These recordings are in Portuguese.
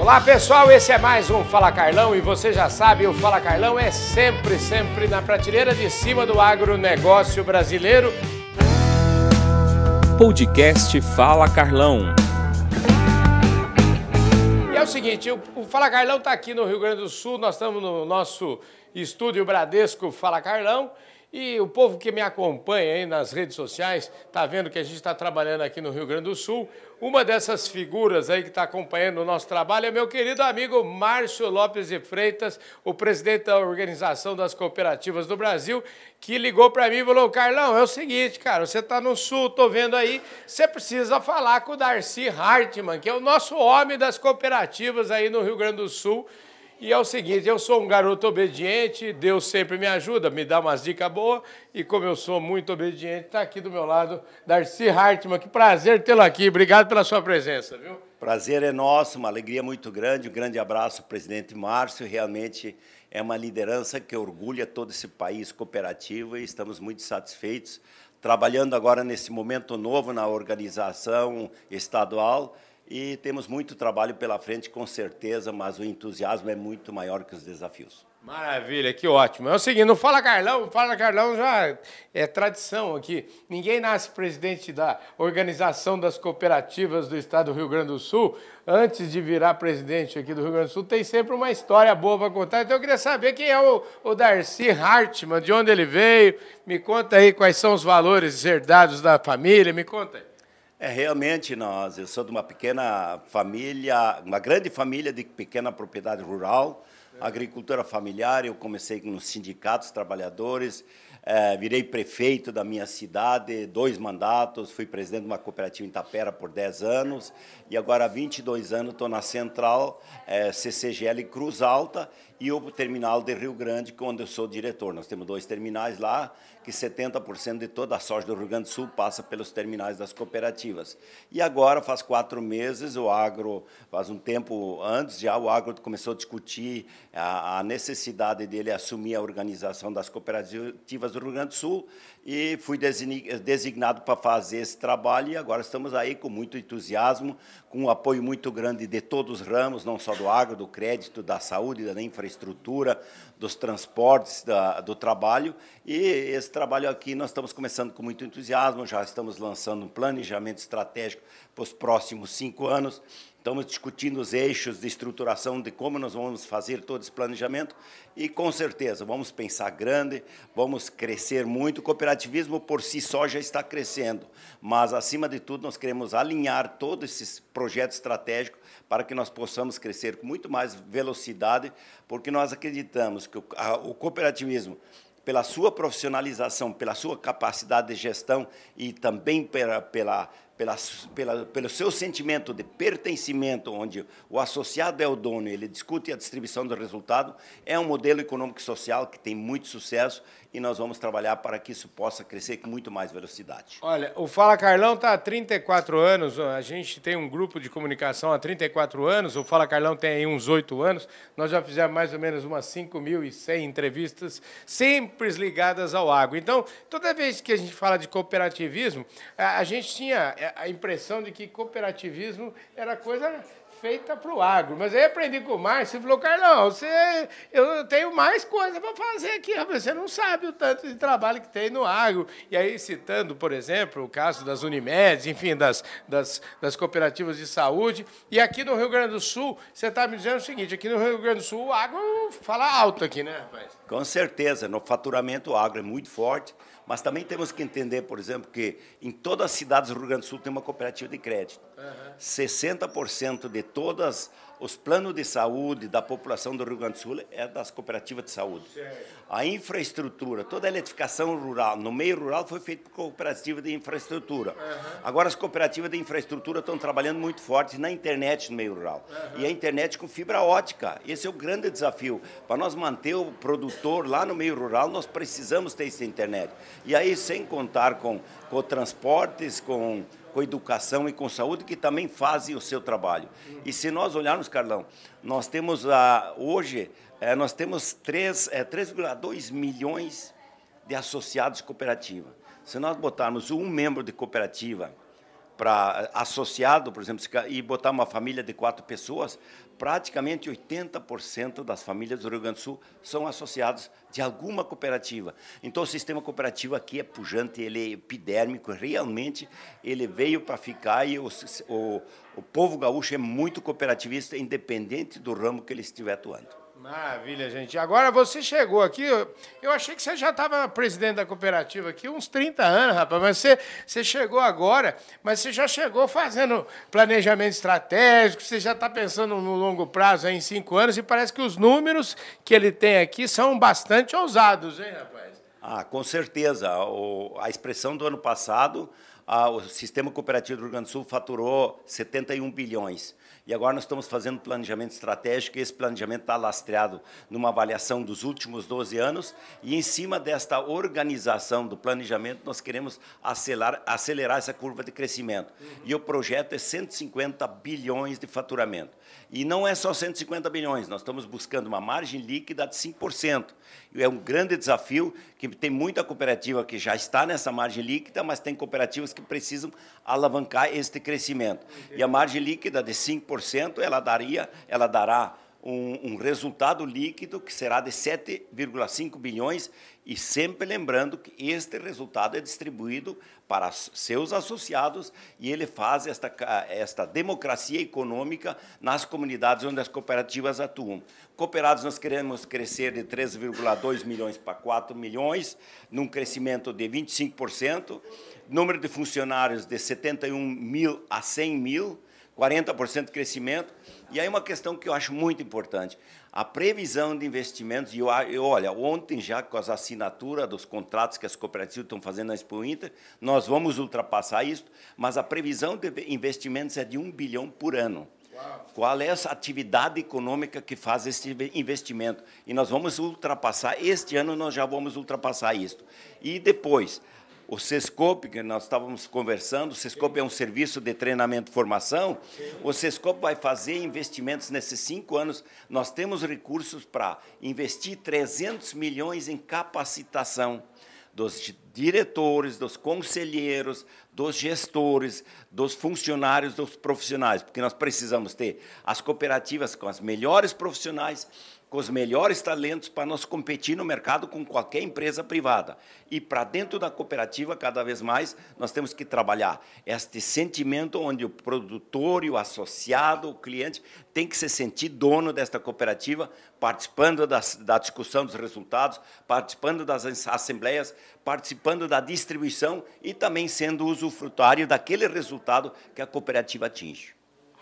Olá pessoal, esse é mais um Fala Carlão e você já sabe, o Fala Carlão é sempre, sempre na prateleira de cima do agronegócio brasileiro. Podcast Fala Carlão. E é o seguinte, o, o Fala Carlão está aqui no Rio Grande do Sul, nós estamos no nosso estúdio Bradesco Fala Carlão e o povo que me acompanha aí nas redes sociais está vendo que a gente está trabalhando aqui no Rio Grande do Sul. Uma dessas figuras aí que está acompanhando o nosso trabalho é meu querido amigo Márcio Lopes de Freitas, o presidente da Organização das Cooperativas do Brasil, que ligou para mim e falou: Carlão, é o seguinte, cara, você está no Sul, estou vendo aí, você precisa falar com o Darcy Hartmann, que é o nosso homem das cooperativas aí no Rio Grande do Sul. E é o seguinte, eu sou um garoto obediente, Deus sempre me ajuda, me dá umas dicas boas, e como eu sou muito obediente, está aqui do meu lado Darcy Hartmann. Que prazer tê-lo aqui, obrigado pela sua presença, viu? Prazer é nosso, uma alegria muito grande, um grande abraço ao presidente Márcio, realmente é uma liderança que orgulha todo esse país cooperativo e estamos muito satisfeitos, trabalhando agora nesse momento novo na organização estadual, e temos muito trabalho pela frente, com certeza, mas o entusiasmo é muito maior que os desafios. Maravilha, que ótimo. É o seguinte, não Fala Carlão, Fala Carlão já é tradição aqui. Ninguém nasce presidente da Organização das Cooperativas do Estado do Rio Grande do Sul. Antes de virar presidente aqui do Rio Grande do Sul, tem sempre uma história boa para contar. Então eu queria saber quem é o, o Darcy Hartmann, de onde ele veio. Me conta aí quais são os valores herdados da família, me conta aí. É, realmente nós, eu sou de uma pequena família, uma grande família de pequena propriedade rural, agricultura familiar, eu comecei nos sindicatos trabalhadores, é, virei prefeito da minha cidade, dois mandatos, fui presidente de uma cooperativa em Tapera por 10 anos, e agora há 22 anos estou na Central, é, CCGL Cruz Alta, e o terminal de Rio Grande, onde eu sou diretor. Nós temos dois terminais lá, que 70% de toda a soja do Rio Grande do Sul passa pelos terminais das cooperativas. E agora, faz quatro meses, o agro, faz um tempo antes já, o agro começou a discutir a, a necessidade dele assumir a organização das cooperativas do Rio Grande do Sul e fui designado para fazer esse trabalho e agora estamos aí com muito entusiasmo, com um apoio muito grande de todos os ramos, não só do agro, do crédito, da saúde, da infraestrutura, dos transportes, da, do trabalho. E esse trabalho aqui nós estamos começando com muito entusiasmo, já estamos lançando um planejamento estratégico para os próximos cinco anos. Estamos discutindo os eixos de estruturação de como nós vamos fazer todo esse planejamento e, com certeza, vamos pensar grande, vamos crescer muito. O cooperativismo, por si só, já está crescendo, mas, acima de tudo, nós queremos alinhar todo esse projeto estratégico para que nós possamos crescer com muito mais velocidade, porque nós acreditamos que o, cooperativismo pela sua profissionalização, pela sua capacidade de gestão e também pela, pela pela, pela, pelo seu sentimento de pertencimento, onde o associado é o dono ele discute a distribuição do resultado, é um modelo econômico e social que tem muito sucesso e nós vamos trabalhar para que isso possa crescer com muito mais velocidade. Olha, o Fala Carlão está há 34 anos, a gente tem um grupo de comunicação há 34 anos, o Fala Carlão tem aí uns 8 anos, nós já fizemos mais ou menos umas 5.100 entrevistas, sempre ligadas ao agro. Então, toda vez que a gente fala de cooperativismo, a gente tinha a impressão de que cooperativismo era coisa feita para o agro. Mas aí aprendi com o Márcio e falou, Carlão, você, eu tenho mais coisa para fazer aqui, você não sabe o tanto de trabalho que tem no agro. E aí, citando, por exemplo, o caso das Unimedes, enfim, das, das, das cooperativas de saúde. E aqui no Rio Grande do Sul, você está me dizendo o seguinte, aqui no Rio Grande do Sul o agro fala alto aqui, né, rapaz? Com certeza, no faturamento o agro é muito forte, mas também temos que entender, por exemplo, que em todas as cidades do Rio Grande do Sul tem uma cooperativa de crédito. Uhum. 60% de todas os planos de saúde da população do Rio Grande do Sul é das cooperativas de saúde. A infraestrutura, toda a eletrificação rural, no meio rural foi feita por cooperativa de infraestrutura. Agora as cooperativas de infraestrutura estão trabalhando muito forte na internet no meio rural. E a internet com fibra ótica. Esse é o grande desafio. Para nós manter o produtor lá no meio rural, nós precisamos ter essa internet. E aí, sem contar com, com transportes, com, com educação e com saúde, que também fazem o seu trabalho. E se nós olharmos, Carlão, nós temos ah, hoje, é, nós temos é, 3,2 milhões de associados de cooperativa. Se nós botarmos um membro de cooperativa para associado, por exemplo, e botar uma família de quatro pessoas, praticamente 80% das famílias do Rio Grande do Sul são associados de alguma cooperativa. Então, o sistema cooperativo aqui é pujante, ele é epidérmico, realmente ele veio para ficar e o, o, o povo gaúcho é muito cooperativista, independente do ramo que ele estiver atuando. Maravilha, gente. Agora você chegou aqui, eu achei que você já estava presidente da cooperativa aqui uns 30 anos, rapaz, mas você, você chegou agora, mas você já chegou fazendo planejamento estratégico, você já está pensando no longo prazo, em cinco anos, e parece que os números que ele tem aqui são bastante ousados, hein, rapaz? Ah, com certeza. O, a expressão do ano passado, a, o sistema cooperativo do Rio Grande do Sul faturou 71 bilhões. E agora nós estamos fazendo planejamento estratégico, e esse planejamento está lastreado numa avaliação dos últimos 12 anos, e em cima desta organização do planejamento, nós queremos acelerar, acelerar essa curva de crescimento. Uhum. E o projeto é 150 bilhões de faturamento. E não é só 150 bilhões, nós estamos buscando uma margem líquida de 5%. É um grande desafio, que tem muita cooperativa que já está nessa margem líquida, mas tem cooperativas que precisam alavancar este crescimento. E a margem líquida de 5%, ela daria, ela dará um, um, resultado líquido que será de 7,5 bilhões. E sempre lembrando que este resultado é distribuído para seus associados e ele faz esta, esta democracia econômica nas comunidades onde as cooperativas atuam. Cooperados, nós queremos crescer de 3,2 milhões para 4 milhões, num crescimento de 25%, número de funcionários de 71 mil a 100 mil, 40% de crescimento. E aí uma questão que eu acho muito importante, a previsão de investimentos, e eu, eu, olha, ontem já com as assinaturas dos contratos que as cooperativas estão fazendo na Expo Inter, nós vamos ultrapassar isso, mas a previsão de investimentos é de um bilhão por ano. Qual é essa atividade econômica que faz esse investimento? E nós vamos ultrapassar, este ano nós já vamos ultrapassar isso. E depois, o Sescope, que nós estávamos conversando, o Sescope é um serviço de treinamento e formação. O Sescope vai fazer investimentos nesses cinco anos. Nós temos recursos para investir 300 milhões em capacitação dos diretores, dos conselheiros, dos gestores, dos funcionários, dos profissionais, porque nós precisamos ter as cooperativas com as melhores profissionais com os melhores talentos para nós competir no mercado com qualquer empresa privada. E para dentro da cooperativa, cada vez mais, nós temos que trabalhar este sentimento onde o produtor e o associado, o cliente, tem que se sentir dono desta cooperativa, participando das, da discussão dos resultados, participando das assembleias, participando da distribuição e também sendo usufrutuário daquele resultado que a cooperativa atinge.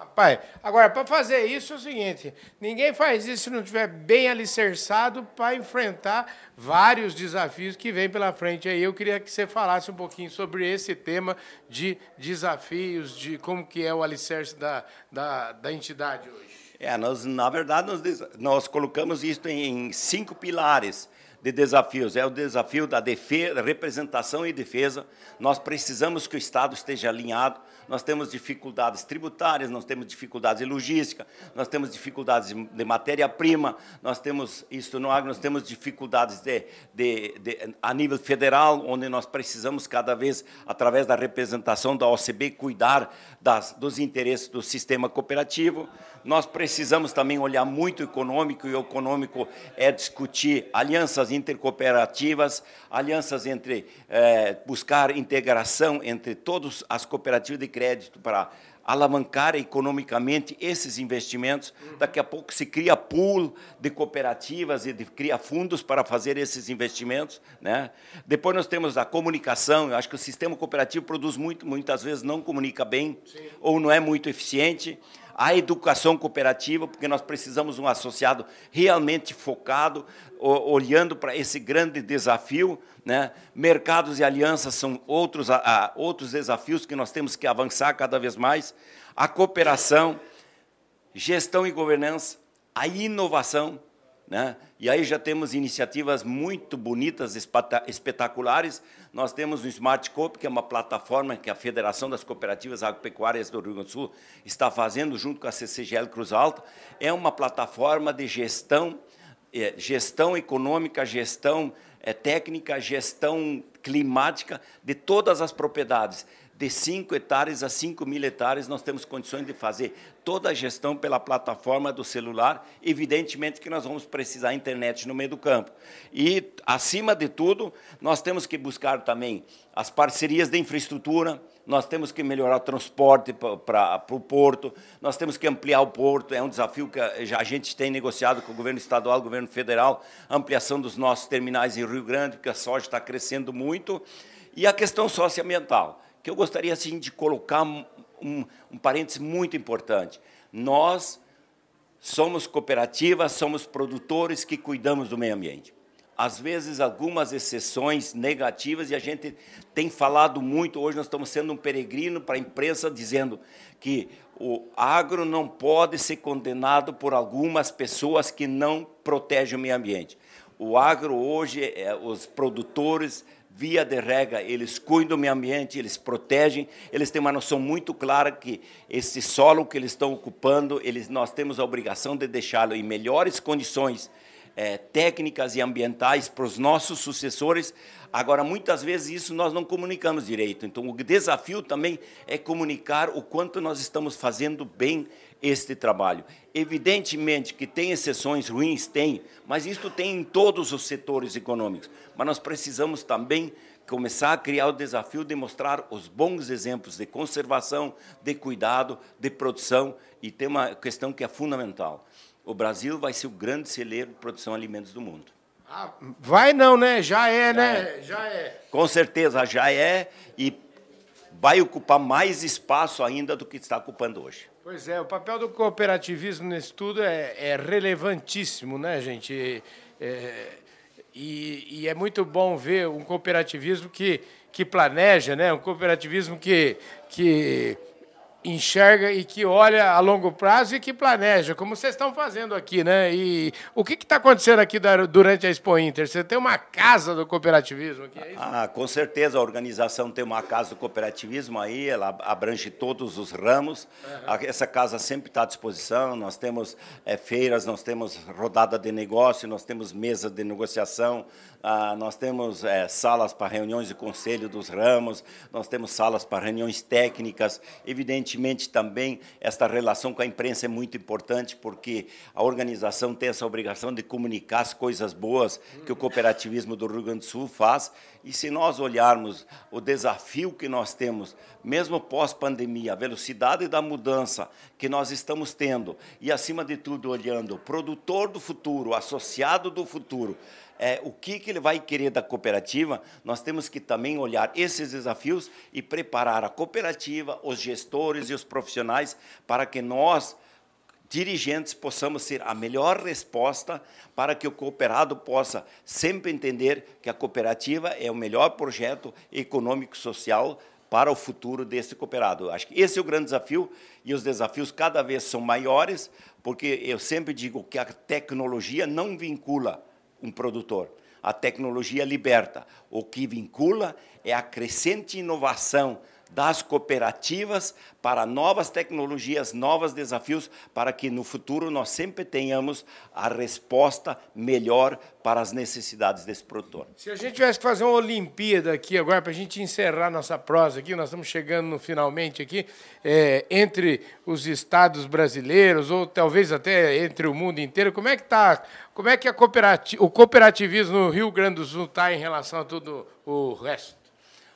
Rapaz, agora, para fazer isso é o seguinte: ninguém faz isso se não estiver bem alicerçado para enfrentar vários desafios que vêm pela frente. Aí eu queria que você falasse um pouquinho sobre esse tema de desafios, de como que é o alicerce da, da, da entidade hoje. É, nós, na verdade, nós, nós colocamos isso em cinco pilares de desafios. É o desafio da defesa, representação e defesa. Nós precisamos que o Estado esteja alinhado. Nós temos dificuldades tributárias, nós temos dificuldades de logística, nós temos dificuldades de matéria-prima, nós temos isso no agro, nós temos dificuldades de, de, de, a nível federal, onde nós precisamos cada vez, através da representação da OCB, cuidar das, dos interesses do sistema cooperativo. Nós precisamos também olhar muito econômico, e o econômico é discutir alianças intercooperativas, alianças entre, é, buscar integração entre todas as cooperativas de crédito para alavancar economicamente esses investimentos. Daqui a pouco se cria pool de cooperativas e de, cria fundos para fazer esses investimentos. Né? Depois nós temos a comunicação. Eu acho que o sistema cooperativo produz muito, muitas vezes não comunica bem Sim. ou não é muito eficiente a educação cooperativa, porque nós precisamos de um associado realmente focado, olhando para esse grande desafio. Né? Mercados e alianças são outros, outros desafios que nós temos que avançar cada vez mais. A cooperação, gestão e governança, a inovação, né? E aí já temos iniciativas muito bonitas, espetaculares. Nós temos o Smart Coop, que é uma plataforma que a Federação das Cooperativas Agropecuárias do Rio Grande do Sul está fazendo junto com a CCGL Cruz Alta. É uma plataforma de gestão, é, gestão econômica, gestão é, técnica, gestão climática de todas as propriedades de 5 hectares a 5 mil hectares, nós temos condições de fazer toda a gestão pela plataforma do celular. Evidentemente que nós vamos precisar internet no meio do campo. E, acima de tudo, nós temos que buscar também as parcerias de infraestrutura, nós temos que melhorar o transporte para o porto, nós temos que ampliar o porto, é um desafio que a gente tem negociado com o governo estadual, o governo federal, ampliação dos nossos terminais em Rio Grande, porque a soja está crescendo muito, e a questão socioambiental, que eu gostaria assim, de colocar um, um parênteses muito importante. Nós somos cooperativas, somos produtores que cuidamos do meio ambiente às vezes algumas exceções negativas e a gente tem falado muito hoje nós estamos sendo um peregrino para a imprensa dizendo que o agro não pode ser condenado por algumas pessoas que não protegem o meio ambiente. O agro hoje, é, os produtores via de regra, eles cuidam do meio ambiente, eles protegem, eles têm uma noção muito clara que esse solo que eles estão ocupando, eles, nós temos a obrigação de deixá-lo em melhores condições é, técnicas e ambientais para os nossos sucessores. Agora, muitas vezes isso nós não comunicamos direito. Então, o desafio também é comunicar o quanto nós estamos fazendo bem este trabalho. Evidentemente que tem exceções ruins, tem, mas isso tem em todos os setores econômicos. Mas nós precisamos também começar a criar o desafio de mostrar os bons exemplos de conservação, de cuidado, de produção, e tem uma questão que é fundamental o Brasil vai ser o grande celeiro de produção de alimentos do mundo. Ah, vai não, né? Já é, já né? É. Já é. Com certeza, já é e vai ocupar mais espaço ainda do que está ocupando hoje. Pois é, o papel do cooperativismo nesse tudo é, é relevantíssimo, né, gente? É, e, e, é muito bom ver um cooperativismo que, que planeja, né? um cooperativismo que, que enxerga e que olha a longo prazo e que planeja, como vocês estão fazendo aqui, né? E o que está acontecendo aqui durante a Expo Inter? Você tem uma casa do cooperativismo aqui, é? Ah, com certeza a organização tem uma casa do cooperativismo aí, ela abrange todos os ramos. Uhum. Essa casa sempre está à disposição. Nós temos é, feiras, nós temos rodada de negócio, nós temos mesa de negociação, ah, nós temos é, salas para reuniões de conselho dos ramos, nós temos salas para reuniões técnicas. Evidentemente, também, esta relação com a imprensa é muito importante, porque a organização tem essa obrigação de comunicar as coisas boas que o cooperativismo do Rio Grande do Sul faz. E se nós olharmos o desafio que nós temos, mesmo pós-pandemia, a velocidade da mudança que nós estamos tendo, e, acima de tudo, olhando o produtor do futuro, associado do futuro, é, o que, que ele vai querer da cooperativa, nós temos que também olhar esses desafios e preparar a cooperativa, os gestores e os profissionais para que nós, dirigentes, possamos ser a melhor resposta para que o cooperado possa sempre entender que a cooperativa é o melhor projeto econômico-social para o futuro desse cooperado. Acho que esse é o grande desafio e os desafios cada vez são maiores, porque eu sempre digo que a tecnologia não vincula um produtor. A tecnologia liberta. O que vincula é a crescente inovação das cooperativas para novas tecnologias, novos desafios, para que no futuro nós sempre tenhamos a resposta melhor para as necessidades desse produtor. Se a gente tivesse que fazer uma Olimpíada aqui agora, para a gente encerrar nossa prosa aqui, nós estamos chegando finalmente aqui, é, entre os estados brasileiros, ou talvez até entre o mundo inteiro, como é que está, como é que a cooperati o cooperativismo no Rio Grande do Sul está em relação a tudo o resto?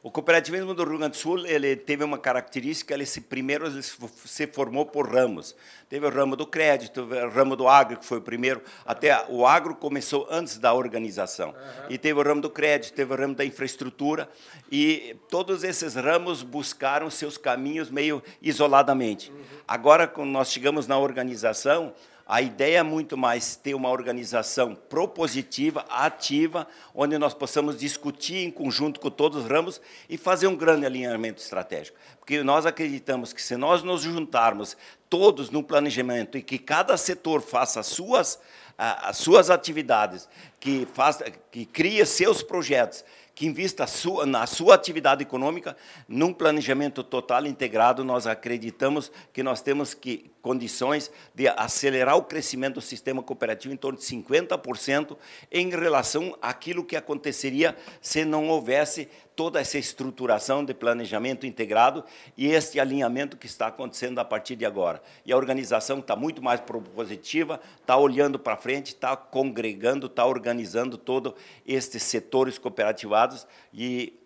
O cooperativismo do Rio Grande do Sul ele teve uma característica, ele se, primeiro ele se formou por ramos. Teve o ramo do crédito, o ramo do agro, que foi o primeiro. Até o agro começou antes da organização. E teve o ramo do crédito, teve o ramo da infraestrutura. E todos esses ramos buscaram seus caminhos meio isoladamente. Uhum. Agora, quando nós chegamos na organização, a ideia é muito mais ter uma organização propositiva, ativa, onde nós possamos discutir em conjunto com todos os ramos e fazer um grande alinhamento estratégico. Porque nós acreditamos que se nós nos juntarmos todos no planejamento e que cada setor faça as suas, as suas atividades, que, faça, que crie seus projetos, que invista sua, na sua atividade econômica num planejamento total integrado. Nós acreditamos que nós temos que condições de acelerar o crescimento do sistema cooperativo em torno de 50% em relação àquilo que aconteceria se não houvesse toda essa estruturação de planejamento integrado e este alinhamento que está acontecendo a partir de agora. E a organização está muito mais propositiva, está olhando para frente, está congregando, está organizando todos estes setores cooperativados e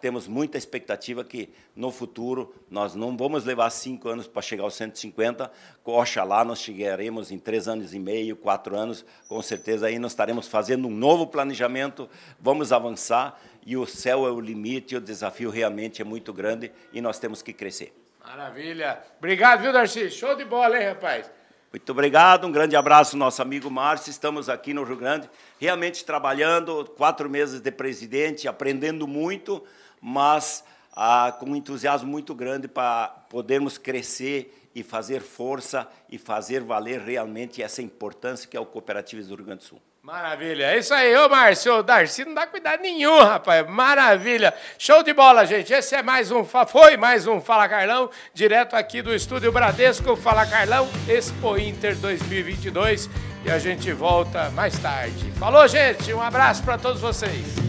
temos muita expectativa que no futuro nós não vamos levar cinco anos para chegar aos 150, oxalá nós chegaremos em três anos e meio, quatro anos, com certeza aí nós estaremos fazendo um novo planejamento, vamos avançar e o céu é o limite, o desafio realmente é muito grande e nós temos que crescer. Maravilha. Obrigado, viu, Darcy? Show de bola, hein, rapaz? Muito obrigado, um grande abraço nosso amigo Márcio. Estamos aqui no Rio Grande, realmente trabalhando, quatro meses de presidente, aprendendo muito, mas ah, com um entusiasmo muito grande para podermos crescer e fazer força e fazer valer realmente essa importância que é o cooperativismo do Rio Grande do Sul. Maravilha. É isso aí, ô Márcio. O Darcy não dá cuidado nenhum, rapaz. Maravilha. Show de bola, gente. Esse é mais um, foi mais um Fala Carlão, direto aqui do Estúdio Bradesco. Fala Carlão, Expo Inter 2022. E a gente volta mais tarde. Falou, gente. Um abraço para todos vocês.